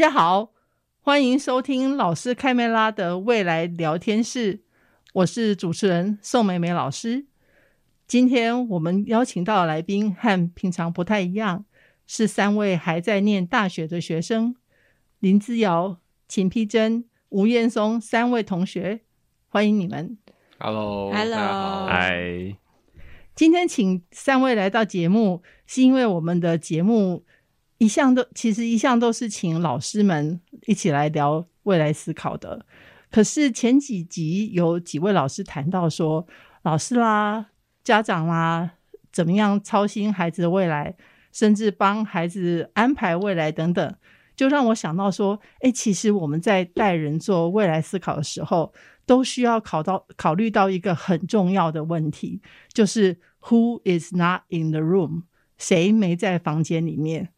家好，欢迎收听老师开麦拉的未来聊天室，我是主持人宋美美老师。今天我们邀请到的来宾和平常不太一样，是三位还在念大学的学生：林姿瑶、秦丕真、吴彦松三位同学，欢迎你们。Hello，Hello，嗨。今天请三位来到节目，是因为我们的节目。一向都其实一向都是请老师们一起来聊未来思考的，可是前几集有几位老师谈到说，老师啦、家长啦，怎么样操心孩子的未来，甚至帮孩子安排未来等等，就让我想到说，哎，其实我们在带人做未来思考的时候，都需要考到考虑到一个很重要的问题，就是 Who is not in the room？谁没在房间里面？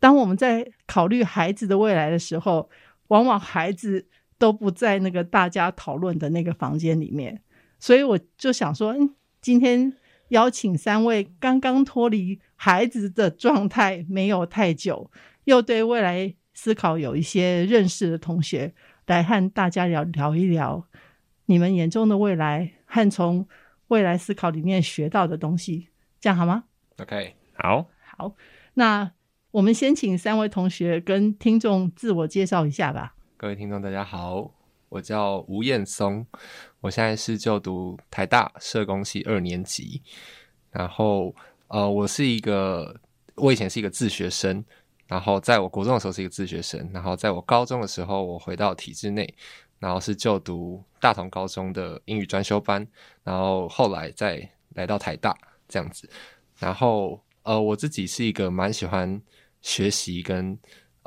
当我们在考虑孩子的未来的时候，往往孩子都不在那个大家讨论的那个房间里面，所以我就想说，嗯，今天邀请三位刚刚脱离孩子的状态没有太久，又对未来思考有一些认识的同学，来和大家聊聊一聊你们眼中的未来和从未来思考里面学到的东西，这样好吗？OK，好，好，那。我们先请三位同学跟听众自我介绍一下吧。各位听众，大家好，我叫吴彦松，我现在是就读台大社工系二年级。然后，呃，我是一个，我以前是一个自学生，然后在我国中的时候是一个自学生，然后在我高中的时候，我回到体制内，然后是就读大同高中的英语专修班，然后后来再来到台大这样子。然后，呃，我自己是一个蛮喜欢。学习跟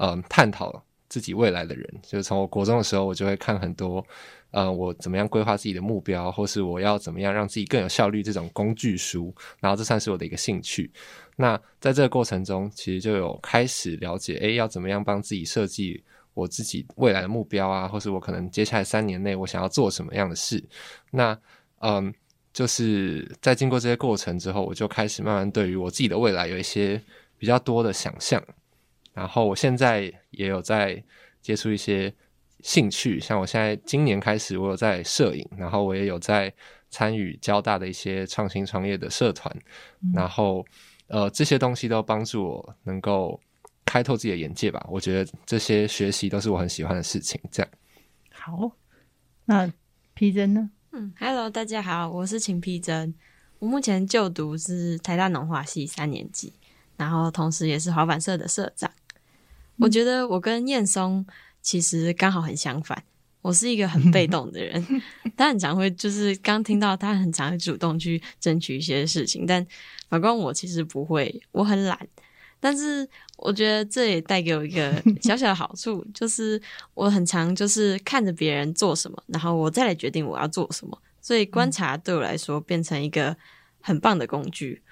嗯、探讨自己未来的人，就是从我国中的时候，我就会看很多，呃，我怎么样规划自己的目标，或是我要怎么样让自己更有效率这种工具书，然后这算是我的一个兴趣。那在这个过程中，其实就有开始了解，诶，要怎么样帮自己设计我自己未来的目标啊，或是我可能接下来三年内我想要做什么样的事。那嗯，就是在经过这些过程之后，我就开始慢慢对于我自己的未来有一些。比较多的想象，然后我现在也有在接触一些兴趣，像我现在今年开始，我有在摄影，然后我也有在参与交大的一些创新创业的社团，嗯、然后呃这些东西都帮助我能够开拓自己的眼界吧。我觉得这些学习都是我很喜欢的事情。这样好，那皮真呢？嗯，Hello，大家好，我是秦皮真，我目前就读是台大农化系三年级。然后，同时也是滑板社的社长。我觉得我跟彦松其实刚好很相反。我是一个很被动的人，他很常会就是刚听到他很常会主动去争取一些事情，但反观我其实不会，我很懒。但是我觉得这也带给我一个 小小的好处，就是我很常就是看着别人做什么，然后我再来决定我要做什么。所以观察对我来说变成一个很棒的工具。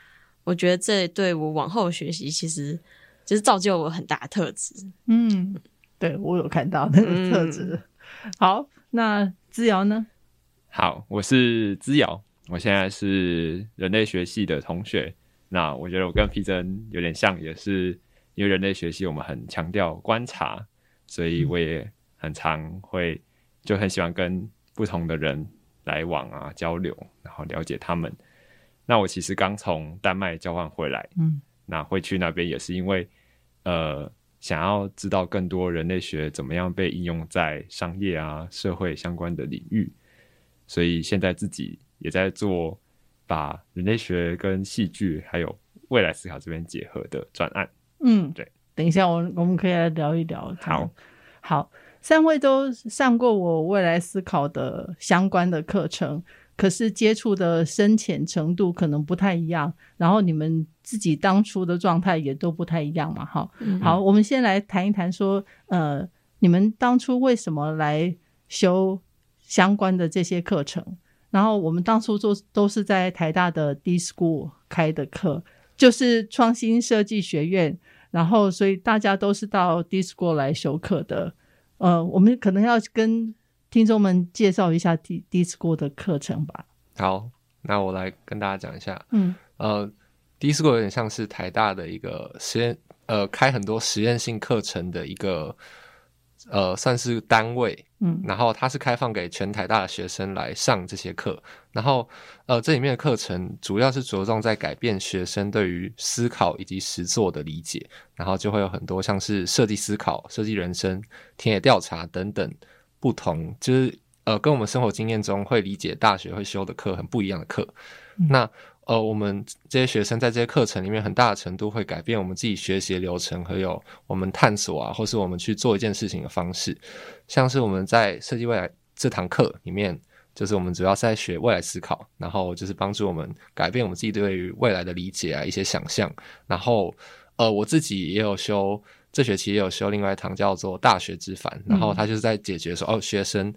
我觉得这对我往后学习，其实就是造就我很大的特质。嗯，对，我有看到那个特质。嗯、好，那姿瑶呢？好，我是姿瑶，我现在是人类学系的同学。那我觉得我跟皮珍有点像，也是因为人类学系我们很强调观察，所以我也很常会就很喜欢跟不同的人来往啊，交流，然后了解他们。那我其实刚从丹麦交换回来，嗯，那会去那边也是因为，呃，想要知道更多人类学怎么样被应用在商业啊、社会相关的领域，所以现在自己也在做把人类学跟戏剧还有未来思考这边结合的专案。嗯，对，等一下我我们可以来聊一聊。好，好，三位都上过我未来思考的相关的课程。可是接触的深浅程度可能不太一样，然后你们自己当初的状态也都不太一样嘛，哈。嗯、好，我们先来谈一谈说，呃，你们当初为什么来修相关的这些课程？然后我们当初做都是在台大的 D-School 开的课，就是创新设计学院，然后所以大家都是到 D-School 来修课的。呃，我们可能要跟听众们介绍一下 D D-School 的课程吧。好，那我来跟大家讲一下。嗯，呃，D-School 有点像是台大的一个实验，呃，开很多实验性课程的一个。呃，算是单位，嗯，然后它是开放给全台大的学生来上这些课，然后呃，这里面的课程主要是着重在改变学生对于思考以及实作的理解，然后就会有很多像是设计思考、设计人生、田野调查等等不同，就是呃，跟我们生活经验中会理解大学会修的课很不一样的课，嗯、那。呃，我们这些学生在这些课程里面，很大的程度会改变我们自己学习的流程，还有我们探索啊，或是我们去做一件事情的方式。像是我们在设计未来这堂课里面，就是我们主要是在学未来思考，然后就是帮助我们改变我们自己对于未来的理解啊，一些想象。然后，呃，我自己也有修，这学期也有修另外一堂叫做大学之烦，然后他就是在解决说，哦，学生。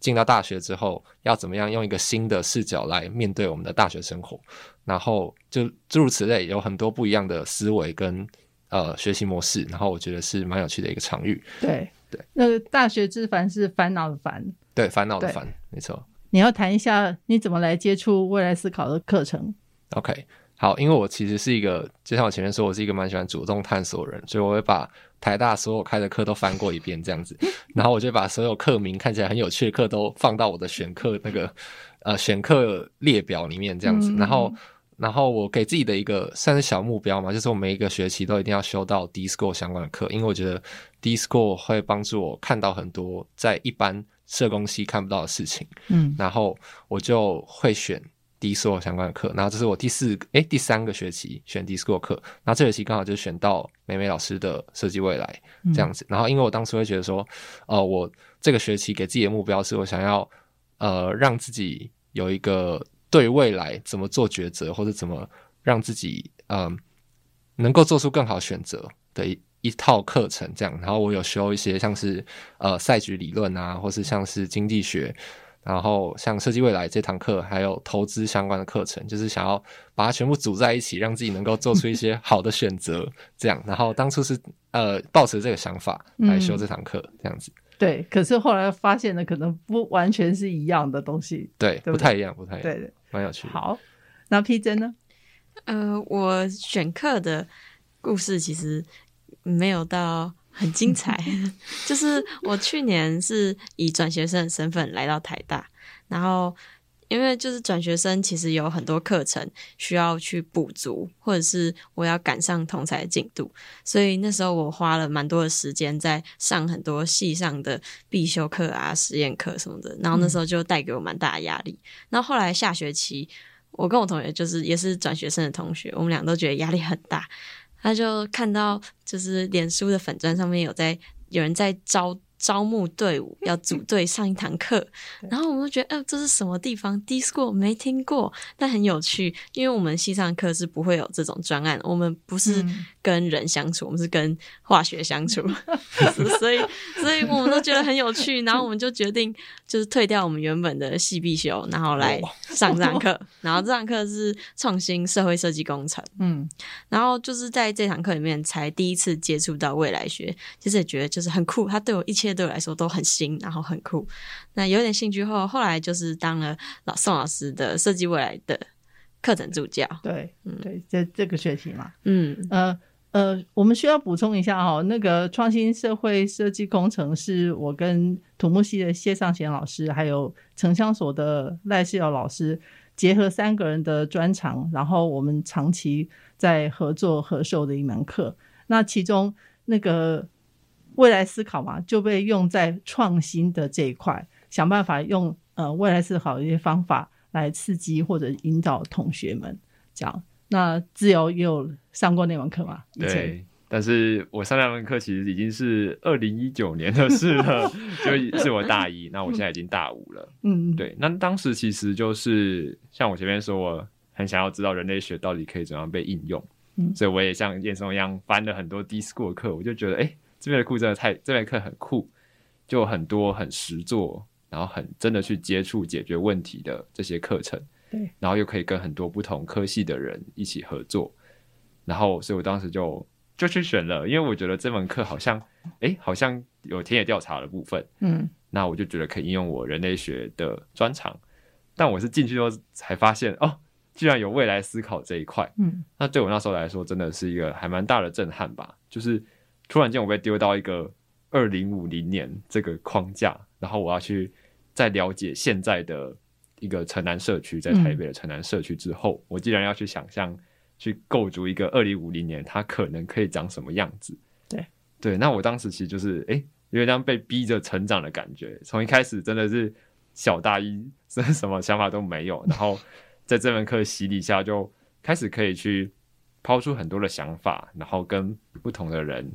进到大学之后，要怎么样用一个新的视角来面对我们的大学生活？然后就诸如此类，有很多不一样的思维跟呃学习模式。然后我觉得是蛮有趣的一个场域。对对，那个大学之烦是烦恼的烦，对，烦恼的烦，没错。你要谈一下你怎么来接触未来思考的课程？OK，好，因为我其实是一个，就像我前面说，我是一个蛮喜欢主动探索的人，所以我会把。台大所有开的课都翻过一遍，这样子，然后我就把所有课名看起来很有趣的课都放到我的选课那个呃选课列表里面，这样子。然后，然后我给自己的一个算是小目标嘛，就是我每一个学期都一定要修到 D-School 相关的课，因为我觉得 D-School 会帮助我看到很多在一般社工系看不到的事情。嗯，然后我就会选。D-School 相关的课，然后这是我第四个诶第三个学期选 D-School 课，然后这学期刚好就选到美美老师的设计未来这样子。然后因为我当时会觉得说，呃，我这个学期给自己的目标是我想要呃让自己有一个对未来怎么做抉择，或者怎么让自己嗯、呃、能够做出更好选择的一一套课程这样。然后我有修一些像是呃赛局理论啊，或是像是经济学。然后像设计未来这堂课，还有投资相关的课程，就是想要把它全部组在一起，让自己能够做出一些好的选择。这样，然后当初是呃抱持这个想法来修这堂课，这样子。对，可是后来发现的可能不完全是一样的东西。对，对不对？不太一样，不太一样。对对，蛮有趣的。好，那 P 真呢？呃，我选课的故事其实没有到。很精彩，就是我去年是以转学生的身份来到台大，然后因为就是转学生其实有很多课程需要去补足，或者是我要赶上同才的进度，所以那时候我花了蛮多的时间在上很多系上的必修课啊、实验课什么的，然后那时候就带给我蛮大的压力。然后后来下学期，我跟我同学就是也是转学生的同学，我们俩都觉得压力很大。他就看到，就是脸书的粉钻上面有在有人在招。招募队伍要组队上一堂课，然后我们就觉得，呃，这是什么地方？D-School 没听过，但很有趣，因为我们系上课是不会有这种专案，我们不是跟人相处，嗯、我们是跟化学相处，所以，所以我们都觉得很有趣，然后我们就决定就是退掉我们原本的系必修，然后来上这堂课，然后这堂课是创新社会设计工程，嗯，然后就是在这堂课里面才第一次接触到未来学，其实也觉得就是很酷，他对我一切。对我来说都很新，然后很酷。那有点兴趣后，后来就是当了老宋老师的设计未来的课程助教。对，嗯，对，这这个学期嘛，嗯，呃呃，我们需要补充一下哈、哦，那个创新社会设计工程是我跟土木系的谢尚贤老师，还有城乡所的赖世尧老师结合三个人的专长，然后我们长期在合作合授的一门课。那其中那个。未来思考嘛，就被用在创新的这一块，想办法用呃未来思考的一些方法来刺激或者引导同学们。这样，那自由也有上过那门课嘛？以前对但是我上那门课其实已经是二零一九年的事了，就是我大一，那我现在已经大五了。嗯，对，那当时其实就是像我前面说，我很想要知道人类学到底可以怎样被应用，嗯，所以我也像燕松一样翻了很多 D-School 的课，我就觉得，哎，这边的课真的太，这边课很酷，就很多很实作，然后很真的去接触解决问题的这些课程，对，然后又可以跟很多不同科系的人一起合作，然后，所以我当时就。就去选了，因为我觉得这门课好像，哎，好像有田野调查的部分，嗯，那我就觉得可以应用我人类学的专长。但我是进去之后才发现，哦，居然有未来思考这一块，嗯，那对我那时候来说真的是一个还蛮大的震撼吧。就是突然间我被丢到一个二零五零年这个框架，然后我要去再了解现在的一个城南社区，在台北的城南社区之后，嗯，我既然要去想象。去构筑一个二零五零年，它可能可以长什么样子？对对，那我当时其实就是哎，有点像被逼着成长的感觉。从一开始真的是小大一，真的什么想法都没有，然后在这门课洗礼下，就开始可以去抛出很多的想法，然后跟不同的人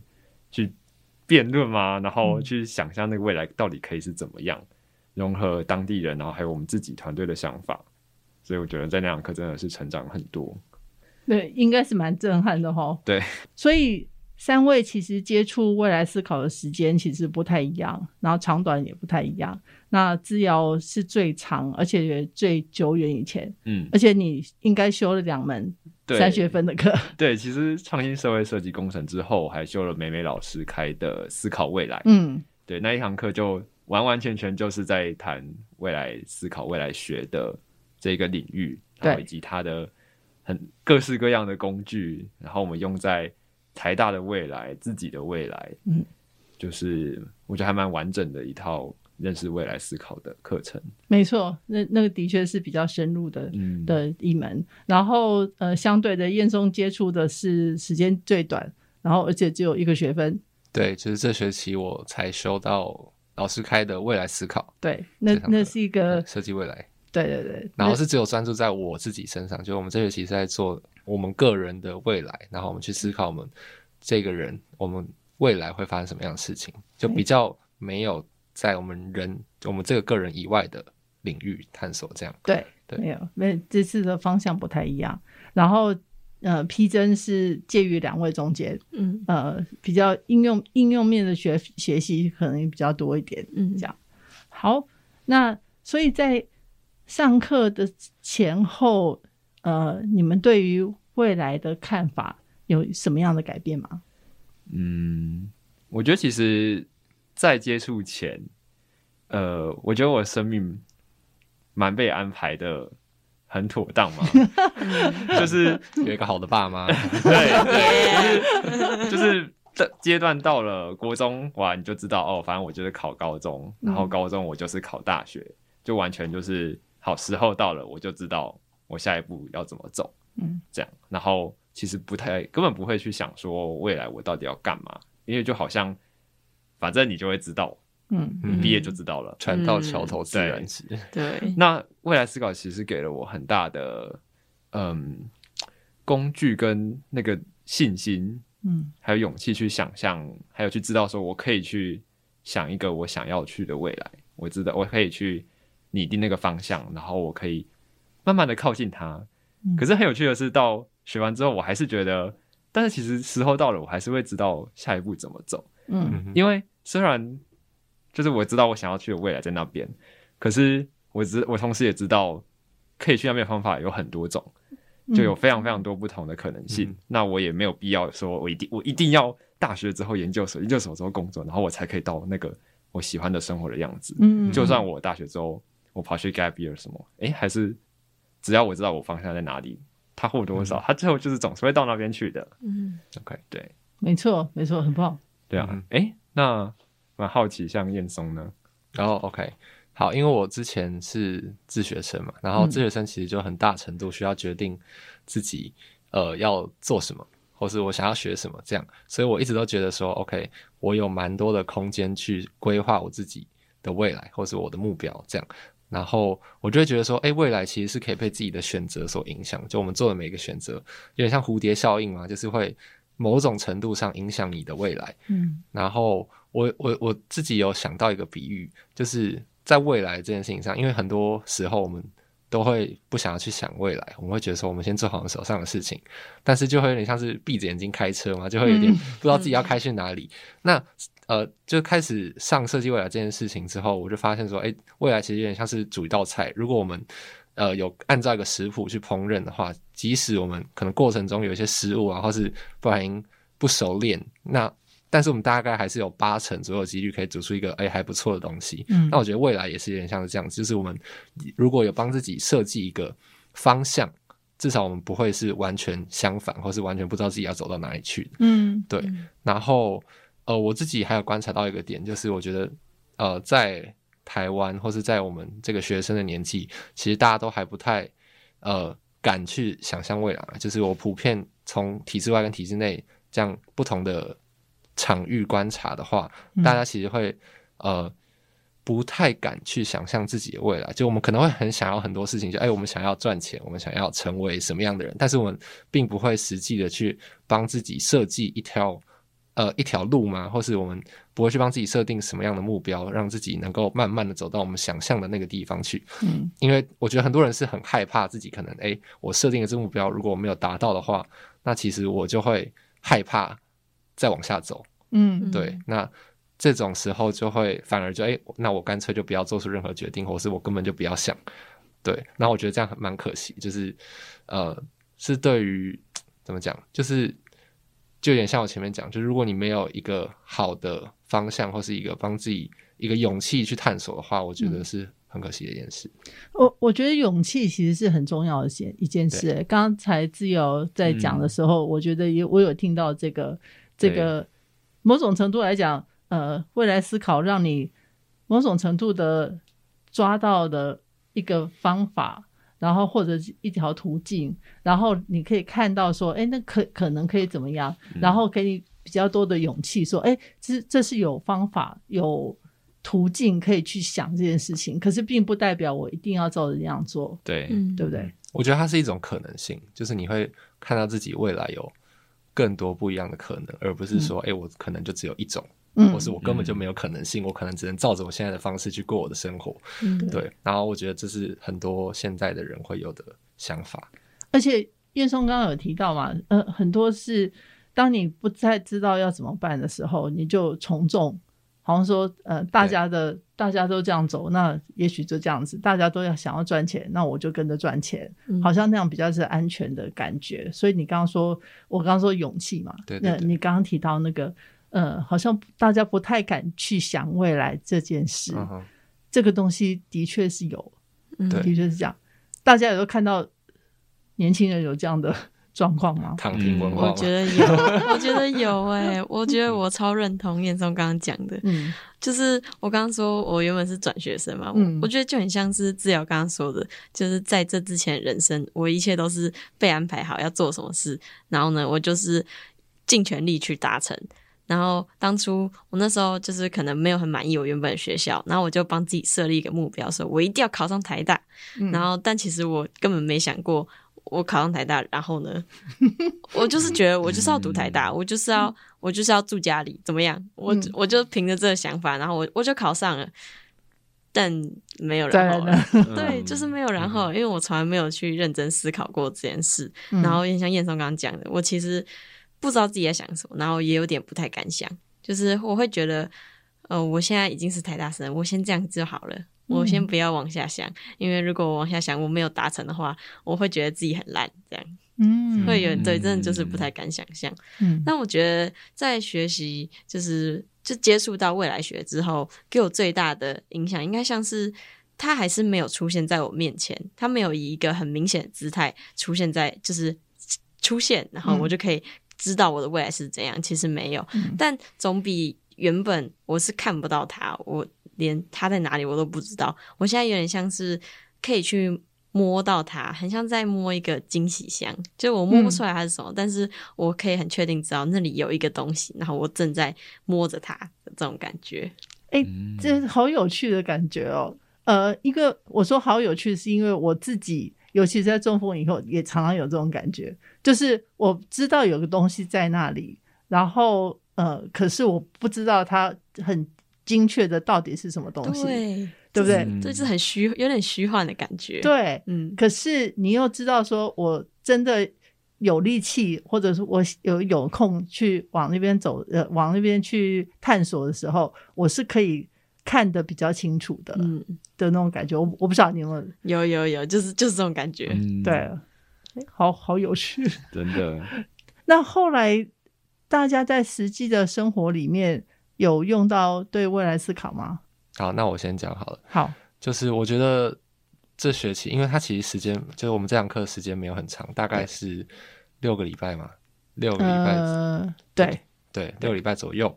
去辩论嘛，然后去想象那个未来到底可以是怎么样，融合当地人，然后还有我们自己团队的想法。所以我觉得在那堂课真的是成长很多。对，应该是蛮震撼的哈。对，所以三位其实接触未来思考的时间其实不太一样，然后长短也不太一样。那资瑶是最长，而且也最久远以前。嗯，而且你应该修了两门三学分的课。对，其实创新社会设计工程之后，还修了美美老师开的思考未来。嗯，对，那一堂课就完完全全就是在谈未来思考、未来学的这个领域，然后以及它的。很各式各样的工具，然后我们用在台大的未来、自己的未来，嗯，就是我觉得还蛮完整的一套认识未来思考的课程。没错，那那个的确是比较深入的，嗯，的一门。然后呃，相对的，燕松接触的是时间最短，然后而且只有一个学分。对，就是这学期我才修到老师开的未来思考。对，那那是一个设计未来。对对对，然后是只有专注在我自己身上，就我们这学期是在做我们个人的未来，然后我们去思考我们这个人，我们未来会发生什么样的事情，就比较没有在我们人我们这个个人以外的领域探索这样。对对，没有，没这次的方向不太一样。然后呃，P 真是介于两位中间，嗯呃，比较应用应用面的学学习可能比较多一点，嗯，这样。好，那所以在。上课的前后，呃，你们对于未来的看法有什么样的改变吗？嗯，我觉得其实，在接触前，呃，我觉得我生命蛮被安排的很妥当嘛，就是有一个好的爸妈，对 对，就是 就是这阶段到了国中，哇，你就知道哦，反正我就是考高中，然后高中我就是考大学，嗯、就完全就是。好，时候到了，我就知道我下一步要怎么走。嗯，这样，然后其实不太，根本不会去想说未来我到底要干嘛，因为就好像反正你就会知道，嗯，你毕业就知道了，船到桥头自然直。对，那未来思考其实给了我很大的嗯工具跟那个信心，嗯，还有勇气去想象，还有去知道说我可以去想一个我想要去的未来，我知道我可以去。拟定那个方向，然后我可以慢慢的靠近它。嗯、可是很有趣的是，到学完之后，我还是觉得，但是其实时候到了，我还是会知道下一步怎么走。嗯，因为虽然就是我知道我想要去的未来在那边，可是我知我同时也知道，可以去那边的方法有很多种，就有非常非常多不同的可能性。嗯、那我也没有必要说我一定我一定要大学之后研究所，研究所之后工作，然后我才可以到那个我喜欢的生活的样子。嗯，就算我大学之后。我跑去 gap year 什么？哎，还是只要我知道我方向在哪里，他或多或少，他最后就是总是会到那边去的。嗯，OK，对，没错，没错，很棒。对啊，哎，那蛮好奇，像燕松呢？然后 OK，好，因为我之前是自学生嘛，然后自学生其实就很大程度需要决定自己呃要做什么，或是我想要学什么这样，所以我一直都觉得说 OK，我有蛮多的空间去规划我自己的未来，或是我的目标这样。然后我就会觉得说，哎，未来其实是可以被自己的选择所影响。就我们做的每一个选择，有点像蝴蝶效应嘛，就是会某种程度上影响你的未来。嗯，然后我我我自己有想到一个比喻，就是在未来这件事情上，因为很多时候我们都会不想要去想未来，我们会觉得说我们先做好我们手上的事情，但是就会有点像是闭着眼睛开车嘛，就会有点不知道自己要开去哪里。嗯、那呃，就开始上设计未来这件事情之后，我就发现说，哎，未来其实有点像是煮一道菜。如果我们呃有按照一个食谱去烹饪的话，即使我们可能过程中有一些失误啊，或是不小心不熟练，那但是我们大概还是有八成左右几率可以煮出一个哎还不错的东西。嗯，那我觉得未来也是有点像是这样子，就是我们如果有帮自己设计一个方向，至少我们不会是完全相反，或是完全不知道自己要走到哪里去。嗯，对，然后。呃，我自己还有观察到一个点，就是我觉得，呃，在台湾或是在我们这个学生的年纪，其实大家都还不太呃敢去想象未来。就是我普遍从体制外跟体制内这样不同的场域观察的话，嗯、大家其实会呃不太敢去想象自己的未来。就我们可能会很想要很多事情，就哎，我们想要赚钱，我们想要成为什么样的人，但是我们并不会实际的去帮自己设计一条。呃，一条路吗？或是我们不会去帮自己设定什么样的目标，让自己能够慢慢的走到我们想象的那个地方去。嗯，因为我觉得很多人是很害怕自己可能，哎、欸，我设定的这个目标如果我没有达到的话，那其实我就会害怕再往下走。嗯，对，那这种时候就会反而就，哎、欸，那我干脆就不要做出任何决定，或是我根本就不要想。对，那我觉得这样蛮可惜，就是呃，是对于怎么讲，就是。就有点像我前面讲，就是如果你没有一个好的方向，或是一个帮自己一个勇气去探索的话，我觉得是很可惜的一件事。嗯、我我觉得勇气其实是很重要的件一件事。刚才自由在讲的时候，嗯、我觉得也我有听到这个这个某种程度来讲，呃，未来思考让你某种程度的抓到的一个方法。然后或者一条途径，然后你可以看到说，哎，那可可能可以怎么样？然后给你比较多的勇气，说，哎，这这是有方法、有途径可以去想这件事情。可是并不代表我一定要照着这样做，对，对不对？我觉得它是一种可能性，就是你会看到自己未来有更多不一样的可能，而不是说，哎，我可能就只有一种。嗯，或是我根本就没有可能性，嗯、我可能只能照着我现在的方式去过我的生活。嗯，对。然后我觉得这是很多现在的人会有的想法。而且叶松刚刚有提到嘛，呃，很多是当你不再知道要怎么办的时候，你就从众，好像说，呃，大家的大家都这样走，那也许就这样子，大家都要想要赚钱，那我就跟着赚钱，嗯、好像那样比较是安全的感觉。所以你刚刚说，我刚刚说勇气嘛，对，对，对，那你刚刚提到那个。嗯，好像大家不太敢去想未来这件事，嗯、这个东西的确是有，嗯、的确是这样。大家也都看到年轻人有这样的状况吗？躺平文化、嗯，我觉得有，我觉得有哎、欸，我觉得我超认同燕松刚刚讲的，嗯，就是我刚刚说我原本是转学生嘛，嗯、我我觉得就很像是志瑶刚刚说的，就是在这之前人生，我一切都是被安排好要做什么事，然后呢，我就是尽全力去达成。然后当初我那时候就是可能没有很满意我原本的学校，然后我就帮自己设立一个目标，说我一定要考上台大。嗯、然后但其实我根本没想过我考上台大，然后呢，我就是觉得我就是要读台大，我就是要我就是要住家里，怎么样？我我就凭着这个想法，然后我我就考上了，但没有然后了。对，就是没有然后，因为我从来没有去认真思考过这件事。然后也像燕松刚刚讲的，我其实。不知道自己在想什么，然后也有点不太敢想，就是我会觉得，呃，我现在已经是台大生，我先这样子就好了，我先不要往下想，嗯、因为如果我往下想，我没有达成的话，我会觉得自己很烂，这样，嗯，会有对，真的就是不太敢想象。嗯，那我觉得在学习，就是就接触到未来学之后，给我最大的影响，应该像是他还是没有出现在我面前，他没有以一个很明显的姿态出现在，就是出现，然后我就可以。知道我的未来是怎样，其实没有，嗯、但总比原本我是看不到他，我连他在哪里我都不知道。我现在有点像是可以去摸到他，很像在摸一个惊喜箱，就我摸不出来它是什么，嗯、但是我可以很确定知道那里有一个东西，然后我正在摸着它的这种感觉。哎、欸，这好有趣的感觉哦。呃，一个我说好有趣，是因为我自己，尤其是在中风以后，也常常有这种感觉。就是我知道有个东西在那里，然后呃，可是我不知道它很精确的到底是什么东西，对，对不对？嗯这是很虚，有点虚幻的感觉。，对，嗯，可是你又知道说，我真的有力气，或者是我有有空去往那边走，呃，往那边去探索的时候，我是可以看得比较清楚的，嗯，的那种感觉。我我不知道你有没有，有有有，就是就是这种感觉。嗯，对，诶好好有趣。真的，那后来大家在实际的生活里面有用到对未来思考吗？好，那我先讲好了。好，就是我觉得这学期，因为它其实时间，就是我们这堂课时间没有很长，大概是六个礼拜嘛，六个礼拜，呃，对，对，六个礼拜左右。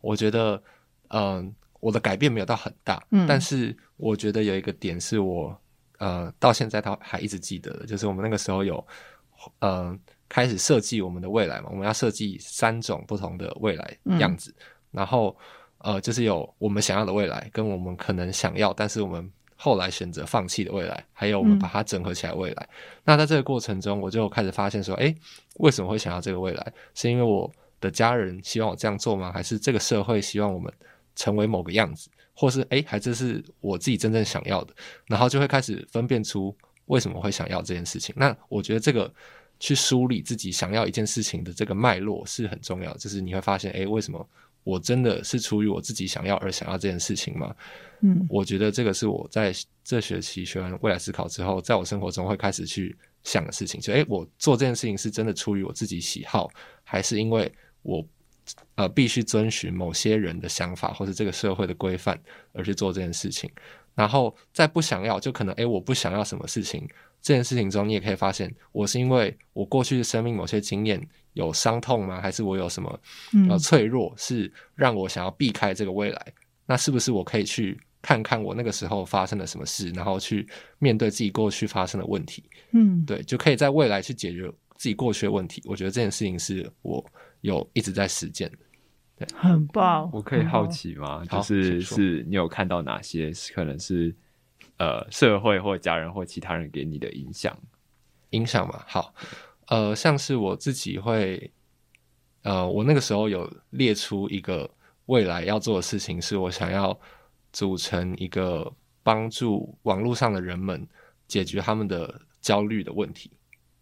我觉得，嗯、我的改变没有到很大，嗯但是我觉得有一个点是我，呃，到现在他还一直记得的，就是我们那个时候有，呃、开始设计我们的未来嘛，我们要设计三种不同的未来样子，然后。呃，就是有我们想要的未来，跟我们可能想要，但是我们后来选择放弃的未来，还有我们把它整合起来未来。那在这个过程中，我就开始发现说，诶，为什么会想要这个未来？是因为我的家人希望我这样做吗？还是这个社会希望我们成为某个样子？或是诶，还这是我自己真正想要的？然后就会开始分辨出为什么会想要这件事情。那我觉得这个去梳理自己想要一件事情的这个脉络是很重要的，就是你会发现，诶，为什么？我真的是出于我自己想要而想要这件事情吗？嗯，我觉得这个是我在这学期学完未来思考之后，在我生活中会开始去想的事情。就诶，我做这件事情是真的出于我自己喜好，还是因为我呃必须遵循某些人的想法，或是这个社会的规范而去做这件事情？然后在不想要，就可能诶，我不想要什么事情这件事情中，你也可以发现，我是因为我过去的生命某些经验。有伤痛吗？还是我有什么呃脆弱，是让我想要避开这个未来？那是不是我可以去看看我那个时候发生了什么事，然后去面对自己过去发生的问题？嗯，对，就可以在未来去解决自己过去的问题。我觉得这件事情是我有一直在实践的。对，很棒。我可以好奇吗？好就是是你有看到哪些可能是呃社会或家人或其他人给你的影响？影响嘛，好。呃，像是我自己会，呃，我那个时候有列出一个未来要做的事情，是我想要组成一个帮助网络上的人们解决他们的焦虑的问题。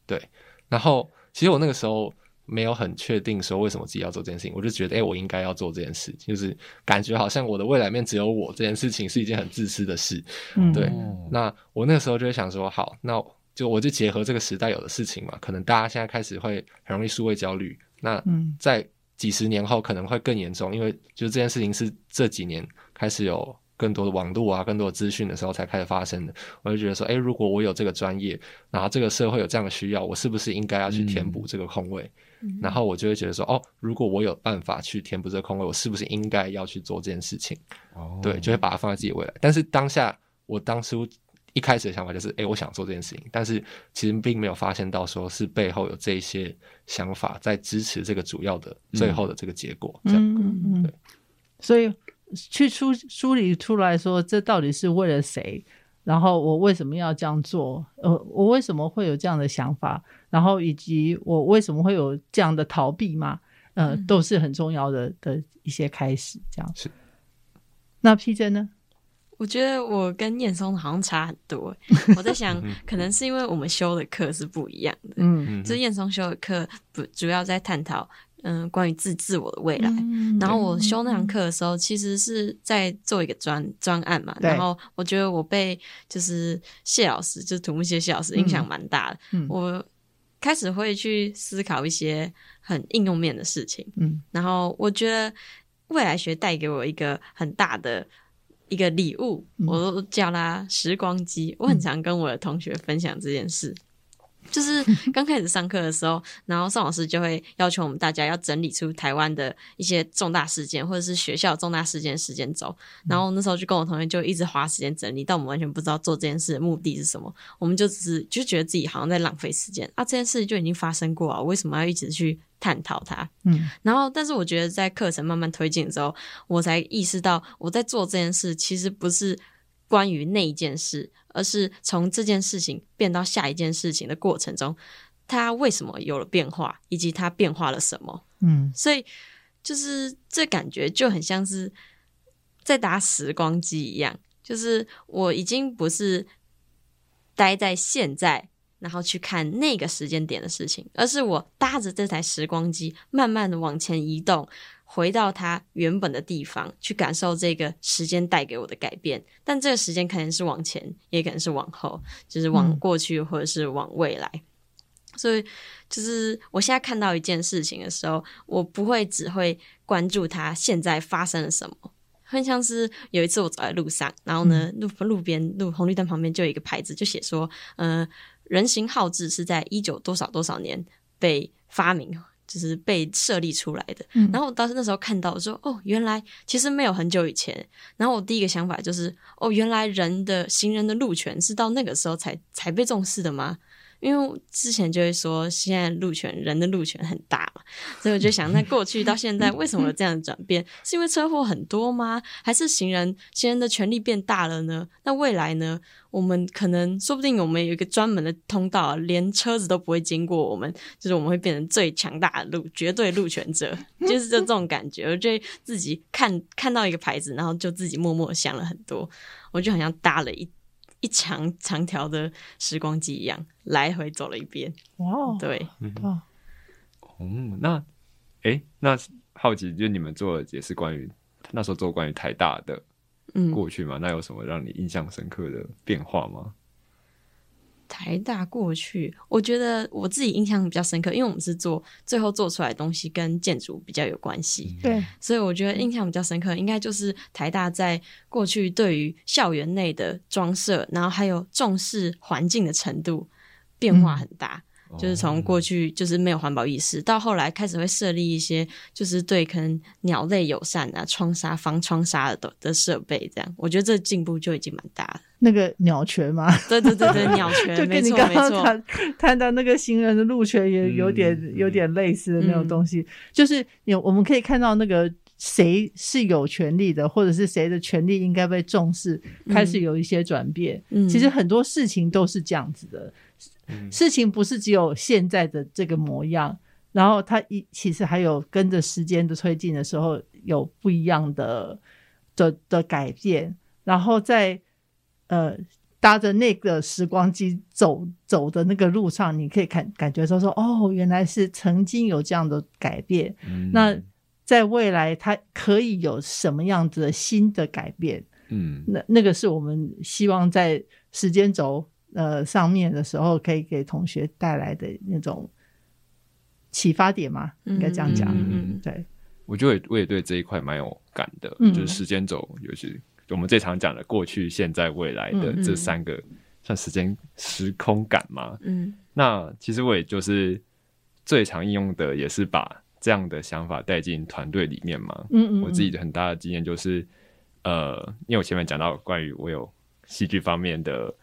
对，然后其实我那个时候没有很确定说为什么自己要做这件事情，我就觉得，哎，我应该要做这件事，就是感觉好像我的未来面只有我这件事情是一件很自私的事。嗯，对，哦那我那个时候就会想说，好，那。就我就结合这个时代有的事情嘛，可能大家现在开始会很容易数位焦虑，那在几十年后可能会更严重，因为就这件事情是这几年开始有更多的网络啊、更多的资讯的时候才开始发生的。我就觉得说，诶，如果我有这个专业，然后这个社会有这样的需要，我是不是应该要去填补这个空位？嗯、然后我就会觉得说，哦，如果我有办法去填补这个空位，我是不是应该要去做这件事情？哦对，就会把它放在自己未来。但是当下我当初。一开始的想法就是，哎、欸，我想做这件事情，但是其实并没有发现到，说是背后有这一些想法在支持这个主要的最后的这个结果。这样，嗯嗯，对。所以去梳梳理出来说，这到底是为了谁？然后我为什么要这样做？呃，我为什么会有这样的想法？然后以及我为什么会有这样的逃避嘛？呃，都是很重要的的一些开始。这样是。那 P J 呢？我觉得我跟燕松好像差很多。我在想，可能是因为我们修的课是不一样的。嗯，就是彦松修的课不主要在探讨，嗯，关于自自我的未来。嗯、然后我修那堂课的时候，其实是在做一个专专案嘛。对然后我觉得我被就是谢老师，就是土木系谢老师影响蛮大的。嗯、我开始会去思考一些很应用面的事情。嗯，然后我觉得未来学带给我一个很大的。一个礼物，我都叫它时光机。我很常跟我的同学分享这件事，就是 刚开始上课的时候，然后宋老师就会要求我们大家要整理出台湾的一些重大事件，或者是学校重大事件时间轴。然后那时候就跟我同学就一直花时间整理，但我们完全不知道做这件事的目的是什么，我们就只是就觉得自己好像在浪费时间啊。这件事就已经发生过啊，我为什么要一直去探讨它，嗯，然后，但是我觉得在课程慢慢推进之后，我才意识到我在做这件事其实不是关于那一件事，而是从这件事情变到下一件事情的过程中，它为什么有了变化，以及它变化了什么。嗯，所以就是这感觉就很像是在搭时光机一样，就是我已经不是待在现在，然后去看那个时间点的事情，而是我搭着这台时光机，慢慢的往前移动。回到它原本的地方，去感受这个时间带给我的改变。但这个时间可能是往前，也可能是往后，就是往过去或者是往未来。嗯、所以，就是我现在看到一件事情的时候，我不会只会关注它现在发生了什么。很像是有一次我走在路上，然后呢，路路边路红绿灯旁边就有一个牌子，就写说，呃，人行号志是在一九多少多少年被发明。就是被设立出来的，嗯、然后我当时那时候看到说，哦，原来其实没有很久以前。然后我第一个想法就是，哦，原来人的行人的路权是到那个时候才才被重视的吗？因为之前就会说，现在路权人的路权很大嘛，所以我就想，那过去到现在为什么有这样的转变？是因为车祸很多吗？还是行人行人的权利变大了呢？那未来呢？我们可能说不定我们有一个专门的通道，连车子都不会经过我们，就是我们会变成最强大的路绝对路权者，就是就这种感觉。我就自己看看到一个牌子，然后就自己默默想了很多，我就好像搭了一。一长长条的时光机一样，来回走了一遍。哇、哦，对，哇，哦，那，哎、欸，那好奇，就你们做的也是关于那时候做关于台大的过去嘛？嗯、那有什么让你印象深刻的变化吗？台大过去，我觉得我自己印象比较深刻，因为我们是做最后做出来的东西跟建筑比较有关系，对，所以我觉得印象比较深刻，应该就是台大在过去对于校园内的装设，然后还有重视环境的程度变化很大。嗯就是从过去就是没有环保意识，到后来开始会设立一些就是对可能鸟类友善啊、窗纱防窗纱的的设备，这样。我觉得这进步就已经蛮大了。那个鸟权吗？对对对对，鸟权，就跟你刚刚谈谈到那个行人的路权也有点、嗯、有点类似的那种东西，嗯、就是有我们可以看到那个谁是有权利的，或者是谁的权利应该被重视，开始有一些转变。嗯，其实很多事情都是这样子的。事情不是只有现在的这个模样，然后它一其实还有跟着时间的推进的时候有不一样的的的改变，然后在呃搭着那个时光机走走的那个路上，你可以看感觉说说哦，原来是曾经有这样的改变，嗯、那在未来它可以有什么样子的新的改变？嗯，那那个是我们希望在时间轴。呃，上面的时候可以给同学带来的那种启发点嘛，嗯、应该这样讲。嗯，嗯对，我觉得我也对这一块蛮有感的，嗯、就是时间轴，尤其我们最常讲的过去、现在、未来的这三个，算时间时空感嘛。嗯，那其实我也就是最常应用的，也是把这样的想法带进团队里面嘛。嗯，嗯嗯，我自己的很大的经验就是，呃，因为我前面讲到关于我有戏剧方面的。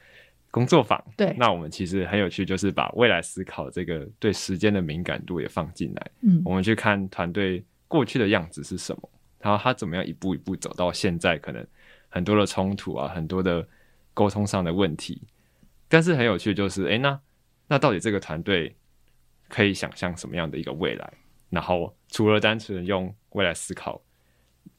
工作坊，对，那我们其实很有趣，就是把未来思考这个对时间的敏感度也放进来。嗯，我们去看团队过去的样子是什么，然后他怎么样一步一步走到现在，可能很多的冲突啊，很多的沟通上的问题。但是很有趣，就是哎，那那到底这个团队可以想象什么样的一个未来？然后除了单纯用未来思考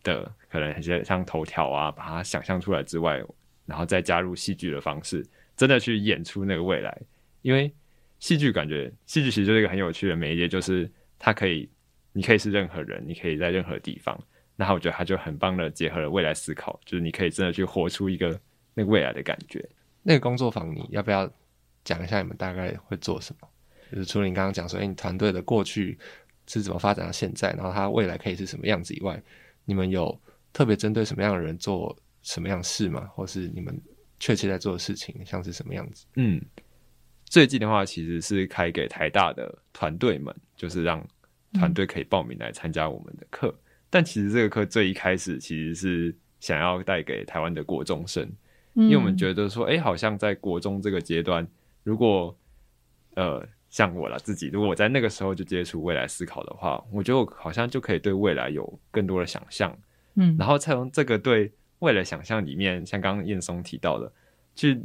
的，可能一些像头条啊，把它想象出来之外，然后再加入戏剧的方式。真的去演出那个未来，因为戏剧感觉戏剧其实就是一个很有趣的媒介，就是它可以，你可以是任何人，你可以在任何地方。然后我觉得他就很棒的结合了未来思考，就是你可以真的去活出一个那个未来的感觉。那个工作坊，你要不要讲一下你们大概会做什么？就是除了你刚刚讲说，哎，你团队的过去是怎么发展到现在，然后它未来可以是什么样子以外，你们有特别针对什么样的人做什么样的事吗？或是你们？确切在做的事情像是什么样子？嗯，最近的话其实是开给台大的团队们，就是让团队可以报名来参加我们的课。嗯、但其实这个课最一开始其实是想要带给台湾的国中生，嗯、因为我们觉得说，哎、欸，好像在国中这个阶段，如果呃像我了自己，如果我在那个时候就接触未来思考的话，我觉得我好像就可以对未来有更多的想象。嗯，然后才从这个对。未来想象里面，像刚刚燕松提到的，去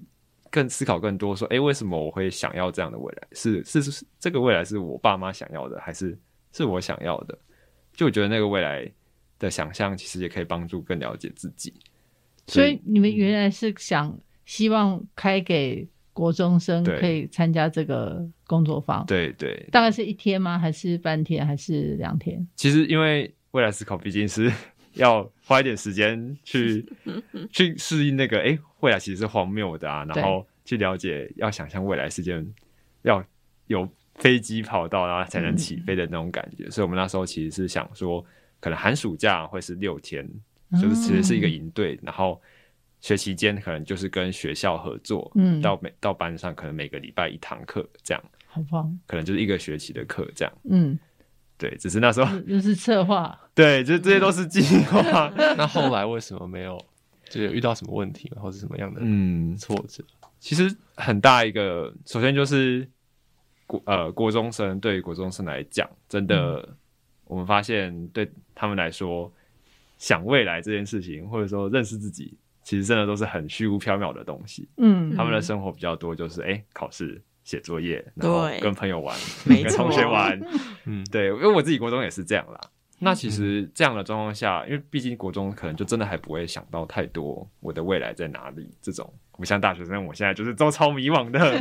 更思考更多，说，哎，为什么我会想要这样的未来？是是是，这个未来是我爸妈想要的，还是是我想要的？就我觉得那个未来的想象，其实也可以帮助更了解自己。所以你们原来是想希望开给国中生可以参加这个工作坊？对对，大概是一天吗？还是半天？还是两天？其实因为未来思考毕竟是。要花一点时间去 去适应那个，哎、欸，未来其实是荒谬的啊，然后去了解，要想象未来是件要有飞机跑道，然后才能起飞的那种感觉。嗯、所以，我们那时候其实是想说，可能寒暑假会是六天，就是其实是一个营队，嗯、然后学期间可能就是跟学校合作，嗯，到每到班上可能每个礼拜一堂课这样，好棒，可能就是一个学期的课这样，嗯。对，只是那时候就，是策划。对，就这些都是计划。那后来为什么没有？就有遇到什么问题，或者什么样的嗯挫折？嗯，其实很大一个，首先就是国呃国中生，对于国中生来讲，真的，嗯，我们发现对他们来说，想未来这件事情，或者说认识自己，其实真的都是很虚无缥缈的东西。嗯，他们的生活比较多，就是哎考试。写作业，然后跟朋友玩，跟同学玩，嗯，对，因为我自己国中也是这样啦。那其实这样的状况下，因为毕竟国中可能就真的还不会想到太多我的未来在哪里这种，不像大学生，我现在就是都超迷惘的。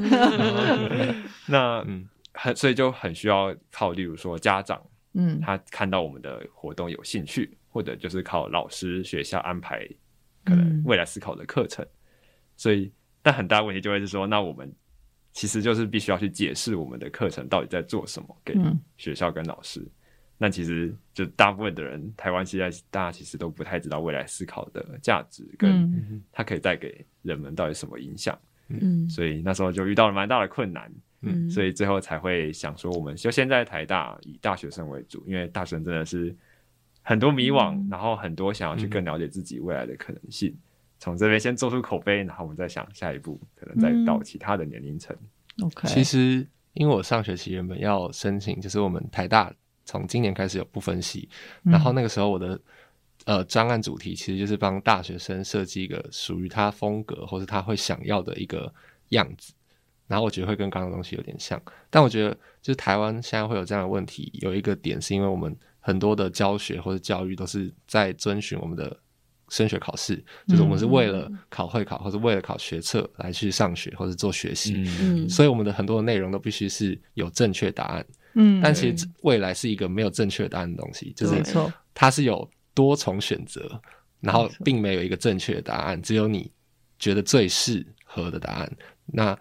那 嗯，很所以就很需要靠，例如说家长，嗯，他看到我们的活动有兴趣，或者就是靠老师学校安排可能未来思考的课程。所以，但很大问题就会是说，那我们。其实就是必须要去解释我们的课程到底在做什么给学校跟老师。嗯、那其实就大部分的人，台湾现在大家其实都不太知道未来思考的价值，跟它可以带给人们到底什么影响。嗯，所以那时候就遇到了蛮大的困难。嗯，所以最后才会想说，我们就现在台大以大学生为主，因为大学生真的是很多迷惘，嗯、然后很多想要去更了解自己未来的可能性。从这边先做出口碑，然后我们再想下一步，可能再到其他的年龄层。嗯、OK，其实因为我上学期原本要申请，就是我们台大从今年开始有不分系，嗯、然后那个时候我的呃专案主题其实就是帮大学生设计一个属于他风格或是他会想要的一个样子，然后我觉得会跟刚刚的东西有点像，但我觉得就是台湾现在会有这样的问题，有一个点是因为我们很多的教学或者教育都是在遵循我们的。升学考试就是我们是为了考会考，或者为了考学测来去上学或者做学习，嗯，所以我们的很多的内容都必须是有正确答案，嗯，但其实未来是一个没有正确答案的东西，就是它是有多重选择，然后并没有一个正确的答案，只有你觉得最适合的答案。那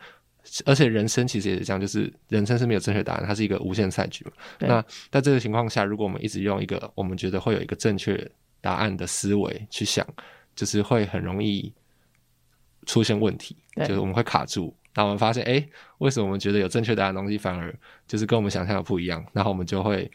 而且人生其实也是这样，就是人生是没有正确答案，它是一个无限赛局嘛。那在这个情况下，如果我们一直用一个我们觉得会有一个正确答案的思维去想，就是会很容易出现问题，对就是我们会卡住。然后我们发现，哎，为什么我们觉得有正确答案的东西，反而就是跟我们想象的不一样？然后我们就会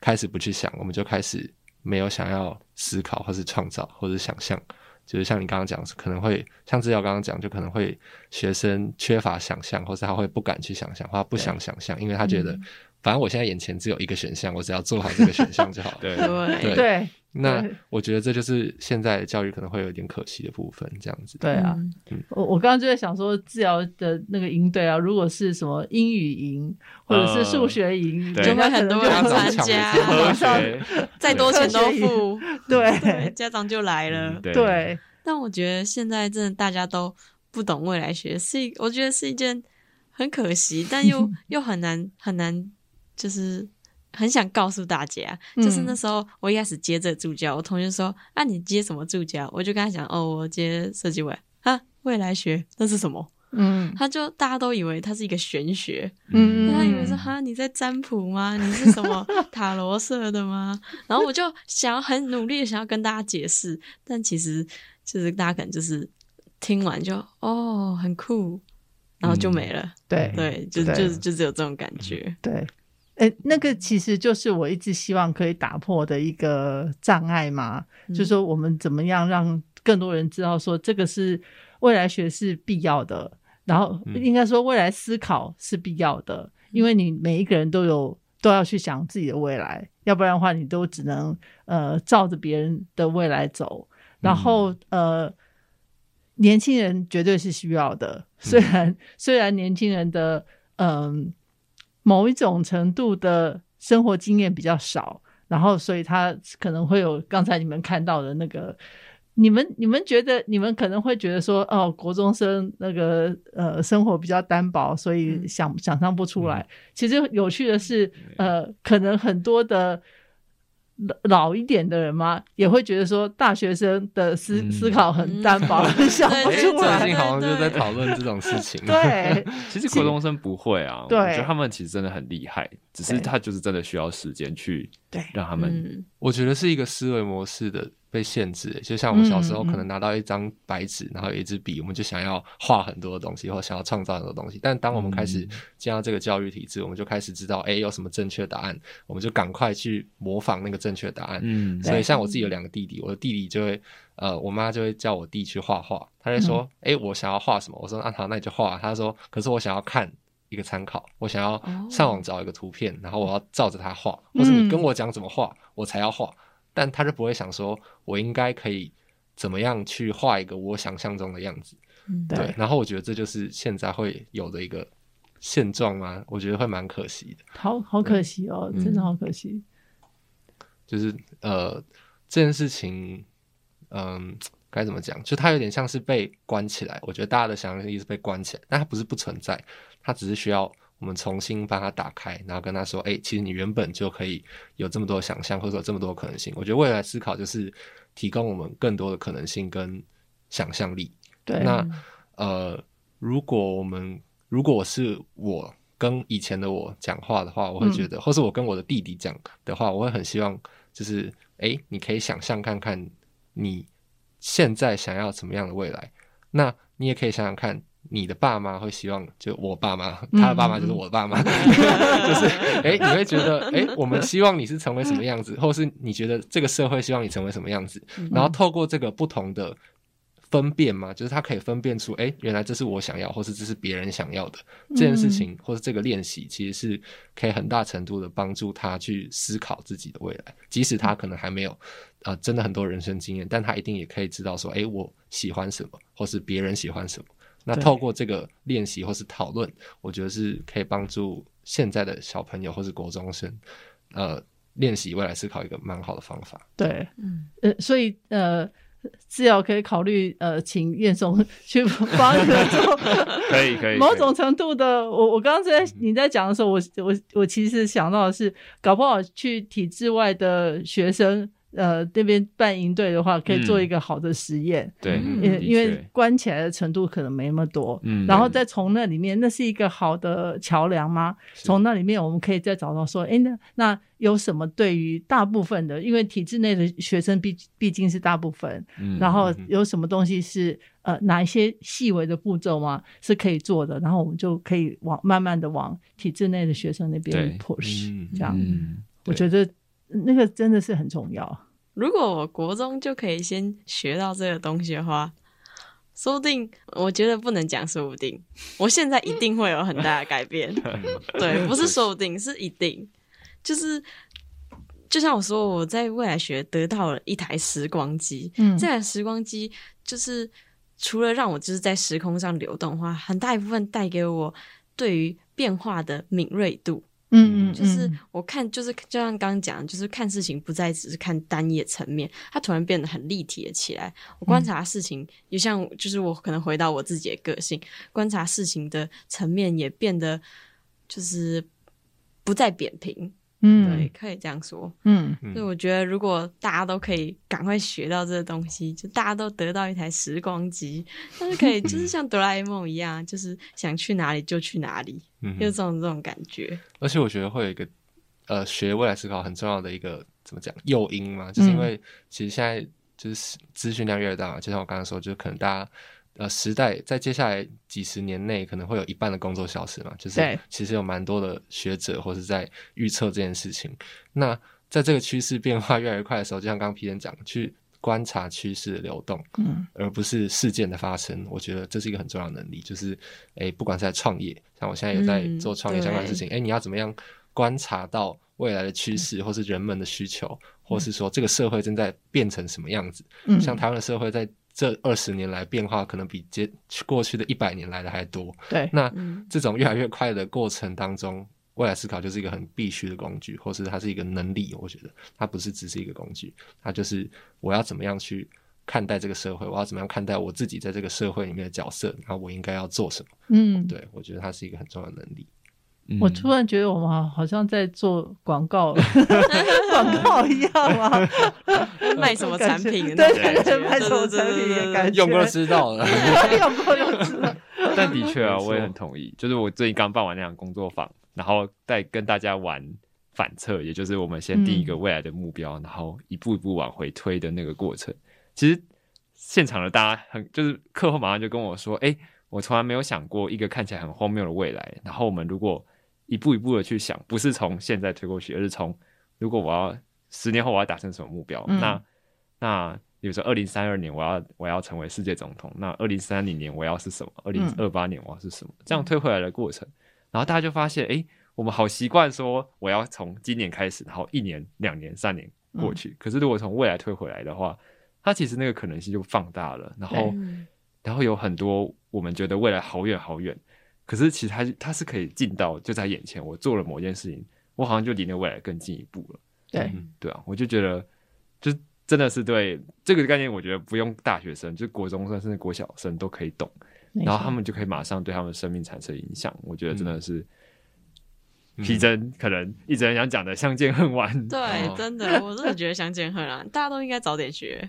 开始不去想，我们就开始没有想要思考，或是创造，或是想象。就是像你刚刚讲，可能会像志尧刚刚讲，就可能会学生缺乏想象，或是他会不敢去想象，或他不想想象，因为他觉得，反正我现在眼前只有一个选项，我只要做好这个选项就好了。对对对。那我觉得这就是现在的教育可能会有一点可惜的部分，这样子。对啊，嗯、我我刚刚就在想说，治疗的那个营队啊，如果是什么英语营或者是数学营，就会很多人参加，马上再多钱都付，对，家长就来了。对，对但我觉得现在真的大家都不懂未来学，是一我觉得是一件很可惜，但又 又很难很难，就是。很想告诉大家，就是那时候我一开始接这个助教，嗯、我同学说：“啊，你接什么助教？”我就跟他讲：“哦，我接设计委啊，未来学那是什么？”嗯，他就大家都以为他是一个玄学，嗯，他以为说：“哈，你在占卜吗？你是什么 塔罗社的吗？”然后我就想要很努力的想要跟大家解释，但其实就是大家可能就是听完就哦很酷，然后就没了。嗯、对对，就对就就只有这种感觉。对。诶，那个其实就是我一直希望可以打破的一个障碍嘛，嗯、就是说我们怎么样让更多人知道说这个是未来学是必要的，然后应该说未来思考是必要的，嗯、因为你每一个人都有都要去想自己的未来，要不然的话你都只能呃照着别人的未来走，然后、嗯、呃年轻人绝对是需要的。虽然、嗯、虽然年轻人的嗯、呃、某一种程度的生活经验比较少，然后所以他可能会有刚才你们看到的那个。你们你们觉得你们可能会觉得说哦，国中生那个呃生活比较单薄，所以想想象不出来。嗯、其实有趣的是，呃，可能很多的老老一点的人吗，也会觉得说大学生的思、嗯、思考很单薄，很、想不出来。最近好像就在讨论这种事情。对，其实国中生不会啊，对，我觉得他们其实真的很厉害，只是他就是真的需要时间去对让他们。嗯、我觉得是一个思维模式的。被限制，就像我们小时候可能拿到一张白纸，嗯、然后有一支笔，我们就想要画很多的东西，或想要创造很多东西。但当我们开始进到这个教育体制，我们就开始知道，哎，有什么正确答案，我们就赶快去模仿那个正确答案。嗯，所以像我自己有两个弟弟，我的弟弟就会，呃，我妈就会叫我弟去画画，他就说，哎、嗯，我想要画什么？我说，啊好，那你就画。他说，可是我想要看一个参考，我想要上网找一个图片，然后我要照着它画，或是你跟我讲怎么画，我才要画。但他就不会想说，我应该可以怎么样去画一个我想象中的样子，嗯、对。对，然后我觉得这就是现在会有的一个现状吗，我觉得会蛮可惜的。好好可惜哦，嗯、真的好可惜。就是呃，这件事情，嗯、呃，该怎么讲？就它有点像是被关起来。我觉得大家的想象力是被关起来，但它不是不存在，它只是需要。我们重新把它打开，然后跟他说：“哎、欸，其实你原本就可以有这么多想象，或者说这么多可能性。我觉得未来思考就是提供我们更多的可能性跟想象力。对，那呃，如果我们如果我是我跟以前的我讲话的话，我会觉得，嗯、或是我跟我的弟弟讲的话，我会很希望就是，哎、欸，你可以想象看看你现在想要什么样的未来。那你也可以想想看。”你的爸妈会希望，就我爸妈，他的爸妈就是我的爸妈，就是哎，你会觉得哎，我们希望你是成为什么样子，或是你觉得这个社会希望你成为什么样子，然后透过这个不同的分辨嘛，就是他可以分辨出，哎，原来这是我想要，或是这是别人想要的。这件事情，或是这个练习，其实是可以很大程度的帮助他去思考自己的未来，即使他可能还没有啊、呃，真的很多人生经验，但他一定也可以知道说，哎，我喜欢什么，或是别人喜欢什么。那透过这个练习或是讨论，我觉得是可以帮助现在的小朋友或是国中生，呃，练习未来思考一个蛮好的方法。对，嗯，呃，所以呃，至少可以考虑呃，请彦松 去帮你们做，可以可以。某种程度的，我我刚刚在你在讲的时候，我我我其实想到的是，搞不好去体制外的学生。呃，那边办营队的话，可以做一个好的实验。嗯、对，因为因为关起来的程度可能没那么多。嗯，然后再从那里面，那是一个好的桥梁吗？从那里面，我们可以再找到说，哎，那那有什么对于大部分的，因为体制内的学生毕毕竟是大部分。嗯，然后有什么东西是呃哪一些细微的步骤吗？是可以做的，然后我们就可以往慢慢的往体制内的学生那边 push，嗯、这样。嗯，我觉得。那个真的是很重要。如果我国中就可以先学到这个东西的话，说不定我觉得不能讲说不定，我现在一定会有很大的改变。对，不是说不定，是一定。就是就像我说，我在未来学得到了一台时光机。嗯，这台时光机就是除了让我就是在时空上流动的话，很大一部分带给我对于变化的敏锐度。嗯嗯，就是我看，就是就像刚刚讲，就是看事情不再只是看单一层面，它突然变得很立体了起来。我观察事情，也像就是我可能回到我自己的个性，观察事情的层面也变得就是不再扁平。嗯，对，可以这样说。嗯，所以我觉得，如果大家都可以赶快学到这个东西，就大家都得到一台时光机，但是可以 就是像哆啦 A 梦一样，就是想去哪里就去哪里，嗯哼，就这种这种感觉。而且我觉得会有一个呃，学未来思考很重要的一个怎么讲诱因嘛，就是因为其实现在就是资讯量越大，就像我刚刚说，就是可能大家。呃，时代在接下来几十年内可能会有一半的工作消失嘛，就是其实有蛮多的学者或是在预测这件事情。那在这个趋势变化越来越快的时候，就像刚刚皮人讲，去观察趋势的流动，嗯，而不是事件的发生，我觉得这是一个很重要的能力。就是，哎，不管是在创业，像我现在有在做创业相关的事情，哎、嗯，你要怎么样观察到未来的趋势，或是人们的需求，或是说这个社会正在变成什么样子？嗯，像台湾的社会在这二十年来变化可能比接过去的一百年来的还多。对，那嗯这种越来越快的过程当中，未来思考就是一个很必须的工具，或是它是一个能力。我觉得它不是只是一个工具，它就是我要怎么样去看待这个社会，我要怎么样看待我自己在这个社会里面的角色，然后我应该要做什么。嗯，对，我觉得它是一个很重要的能力。我突然觉得我们好像在做广告，广告一样啊，卖什么产品的对？对对，卖什么产品的感觉，用过就知道了，用过就知道。但的确啊，我也很同意。就是我最近刚办完那场工作坊，然后再跟大家玩反侧，也就是我们先定一个未来的目标，然后一步一步往回推的那个过程。其实现场的大家很，就是课后马上就跟我说：“哎，我从来没有想过一个看起来很荒谬的未来。然后我们如果一步一步的去想，不是从现在推过去，而是从如果我要十年后我要达成什么目标，嗯那那比如说二零三二年我要我要成为世界总统，那二零三零年我要是什么？二零二八年我要是什么？这样推回来的过程，然后大家就发现，哎，我们好习惯说我要从今年开始，然后一年、两年、三年过去。可是如果从未来推回来的话，它其实那个可能性就放大了，然后嗯然后有很多我们觉得未来好远好远，可是其实它它是可以近到就在眼前。我做了某件事情，我好像就离那未来更进一步了。对，嗯对啊，我就觉得，就真的是对这个概念，我觉得不用大学生，就国中生甚至国小生都可以懂，然后他们就可以马上对他们生命产生影响。我觉得真的是，嗯皮真可能一直很想讲的相见恨晚。对，哦真的，我真的觉得相见恨晚，大家都应该早点学。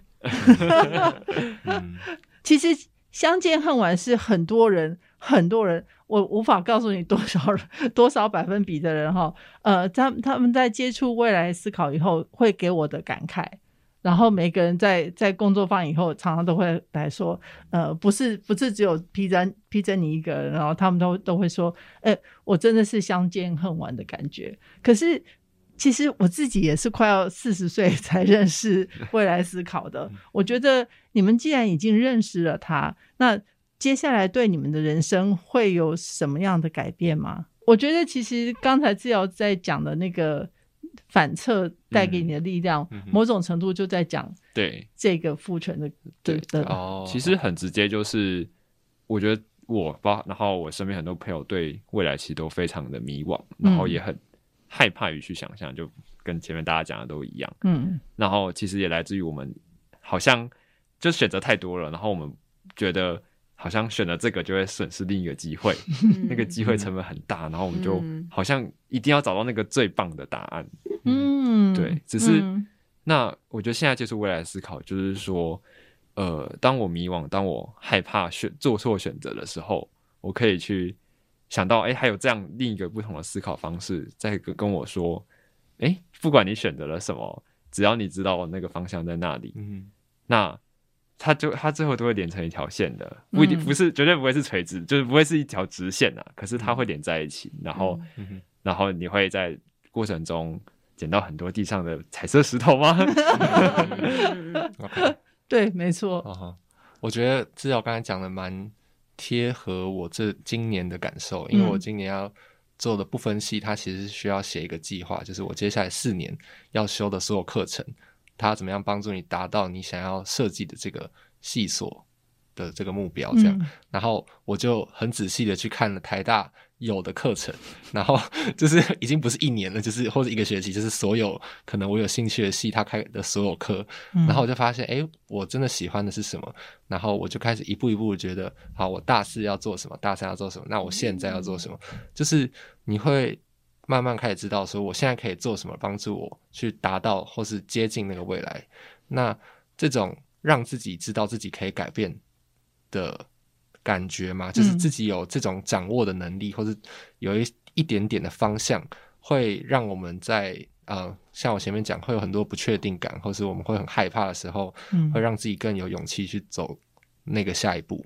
嗯 其实相见恨晚是很多人很多人，我无法告诉你多少人多少百分比的人哈，呃，他他们在接触未来思考以后，会给我的感慨。然后每个人在在工作坊以后，常常都会来说，呃，不是不是只有皮珍皮珍你一个人，然后他们都都会说，哎，我真的是相见恨晚的感觉。可是其实我自己也是快要四十岁才 认识未来思考的。我觉得你们既然已经认识了他，那接下来对你们的人生会有什么样的改变吗？我觉得其实刚才志尧在讲的那个。反侧带给你的力量，嗯嗯某种程度就在讲对，这个父权的对的哦，其实很直接，就是我觉得我吧，然后我身边很多朋友对未来其实都非常的迷惘，然后也很害怕于去想象，就跟前面大家讲的都一样。嗯然后其实也来自于我们好像就选择太多了，然后我们觉得好像选了这个就会损失另一个机会，那个机会成本很大，然后我们就嗯。好像一定要找到那个最棒的答案。嗯，对只是嗯。那我觉得现在就是未来思考，就是说，呃，当我迷惘，当我害怕选做错选择的时候，我可以去想到，哎，还有这样另一个不同的思考方式，再跟跟我说，哎，不管你选择了什么，只要你知道那个方向在那里，嗯。那它就它最后都会连成一条线的，不一定嗯不是绝对不会是垂直，就是不会是一条直线啊，可是它会连在一起，然后嗯然后你会在过程中捡到很多地上的彩色石头吗？对，没错，我觉得至少刚才讲的蛮贴合我这今年的感受，因为我今年要做的不分系，它其实是需要写一个计划，就是我接下来四年要修的所有课程，它怎么样帮助你达到你想要设计的这个系所的这个目标，这样。嗯然后我就很仔细的去看了台大有的课程，然后就是已经不是一年了，就是或者一个学期，就是所有可能我有兴趣的系，他开的所有课，嗯然后我就发现，哎，我真的喜欢的是什么？然后我就开始一步一步觉得，好，我大四要做什么，大三要做什么，那我现在要做什么？就是你会慢慢开始知道，说我现在可以做什么，帮助我去达到或是接近那个未来。那这种让自己知道自己可以改变的感觉嘛，就是自己有这种掌握的能力，或是有一一点点的方向，会让我们在呃，像我前面讲，会有很多不确定感，或是我们会很害怕的时候，嗯会让自己更有勇气去走那个下一步。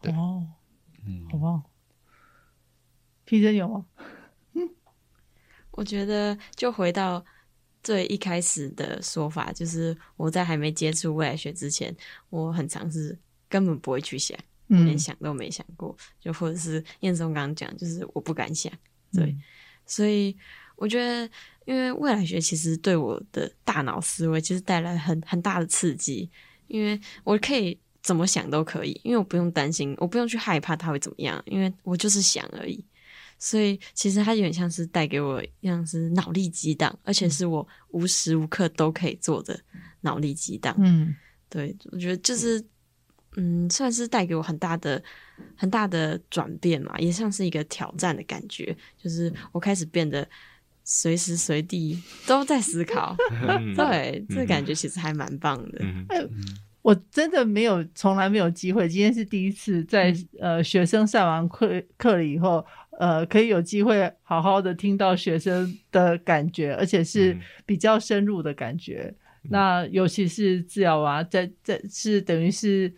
对哦，嗯好棒。皮真有吗？我觉得就回到最一开始的说法，就是我在还没接触未来学之前，我很尝试根本不会去想，我连嗯，想都没想过，就或者是彦松刚刚讲，就是我不敢想，对，嗯。所以我觉得，因为未来学其实对我的大脑思维其实带来很很大的刺激，因为我可以怎么想都可以，因为我不用担心，我不用去害怕它会怎么样，因为我就是想而已。所以其实它有点像是带给我像是脑力激荡，而且是我无时无刻都可以做的脑力激荡。嗯，对，我觉得就是嗯，算是带给我很大的很大的转变嘛，也像是一个挑战的感觉，就是我开始变得随时随地都在思考。对，这个感觉其实还蛮棒的。嗯我真的没有，从来没有机会。今天是第一次在，在呃学生上完课课了以后，呃，可以有机会好好的听到学生的感觉，而且是比较深入的感觉。嗯、那尤其是治疗啊，在在是等于是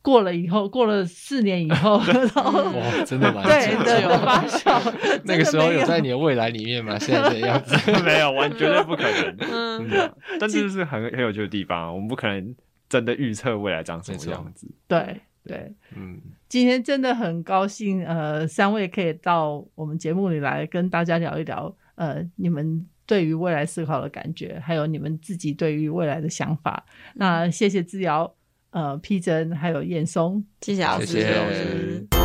过了以后，过了四年以后，然后哇，真的蛮对的的发酵。那个时候有在你的未来里面吗？现在这样子 没有，完绝对不可能。嗯，但这是很很有趣的地方，我们不可能。真的预测未来长什么样子？对对，嗯，今天真的很高兴，呃，三位可以到我们节目里来跟大家聊一聊，呃，你们对于未来思考的感觉，还有你们自己对于未来的想法。嗯、那谢谢志尧，呃，，P 真还有燕松，谢谢老师。谢谢老师。